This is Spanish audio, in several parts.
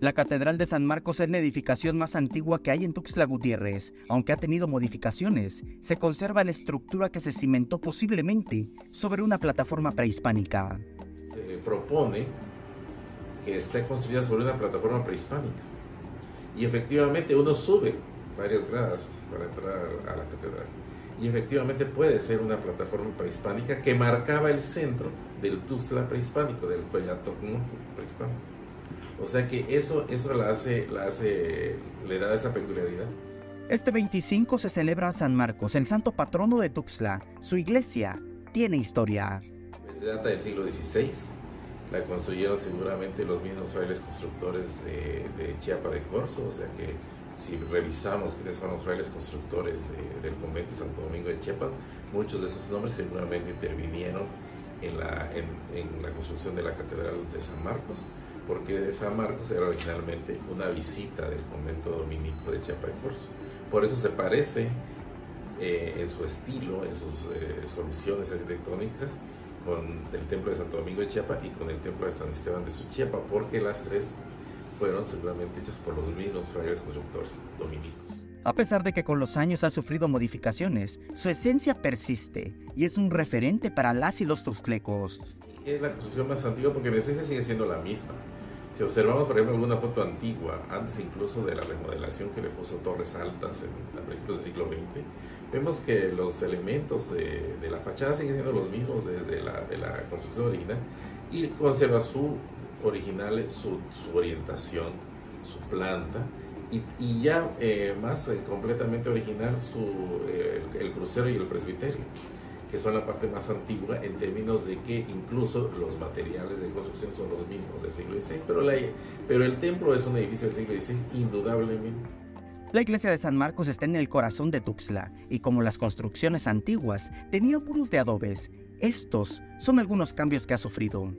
La Catedral de San Marcos es la edificación más antigua que hay en Tuxtla Gutiérrez. Aunque ha tenido modificaciones, se conserva la estructura que se cimentó posiblemente sobre una plataforma prehispánica. Se propone que esté construida sobre una plataforma prehispánica. Y efectivamente uno sube varias gradas para entrar a la catedral. Y efectivamente puede ser una plataforma prehispánica que marcaba el centro del Tuxtla prehispánico, del Coyatocno prehispánico. O sea que eso, eso la hace, la hace, le da esa peculiaridad. Este 25 se celebra San Marcos, el santo patrono de Tuxtla. Su iglesia tiene historia. Desde data del siglo XVI. La construyeron seguramente los mismos frailes constructores de, de Chiapa de Corzo, o sea que si revisamos quiénes son los frailes constructores del convento de Santo Domingo de Chiapas, muchos de esos nombres seguramente intervinieron en la, en, la construcción de la Catedral de San Marcos, porque San Marcos era originalmente una visita del convento dominico de Chiapa de Corzo. Por eso se parece eh, en su estilo, en sus eh, soluciones arquitectónicas, con el templo de Santo Domingo de Chiapa y con el templo de San Esteban de Suchiapa, porque las tres fueron seguramente hechas por los mismos frailes constructores dominicos. A pesar de que con los años ha sufrido modificaciones, su esencia persiste y es un referente para las y los tuxtlecos. Es la construcción más antigua porque en esencia sigue siendo la misma. Si observamos, por ejemplo, alguna foto antigua, antes incluso de la remodelación que le puso Torres Altas a principios del siglo XX, vemos que los elementos de, la fachada siguen siendo los mismos desde la, de la construcción original y conserva su original, su, orientación, su planta, y, ya eh, más eh, completamente original su, eh, el, crucero y el presbiterio, que son la parte más antigua en términos de que incluso los materiales de construcción son los mismos del siglo XVI, pero, la, pero el templo es un edificio del siglo XVI indudablemente. La iglesia de San Marcos está en el corazón de Tuxtla y como las construcciones antiguas tenía muros de adobes, estos son algunos cambios que ha sufrido.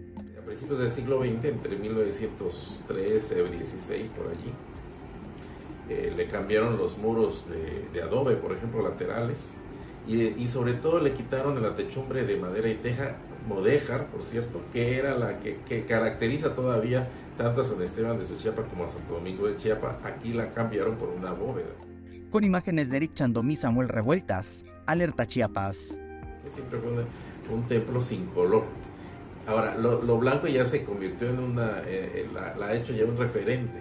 Principios del siglo XX, entre 1913 y 16 por allí, eh, le cambiaron los muros de, adobe, por ejemplo, laterales, y, sobre todo le quitaron la techumbre de madera y teja modéjar, por cierto, que era la que, caracteriza todavía tanto a San Esteban de Suchiapa como a Santo Domingo de Chiapa. Aquí la cambiaron por una bóveda. Con imágenes de Eric Chandomí Samuel Revueltas, Alerta Chiapas. Siempre fue un templo sin color Ahora, lo, blanco ya se convirtió en una, eh, eh, la, ha hecho ya un referente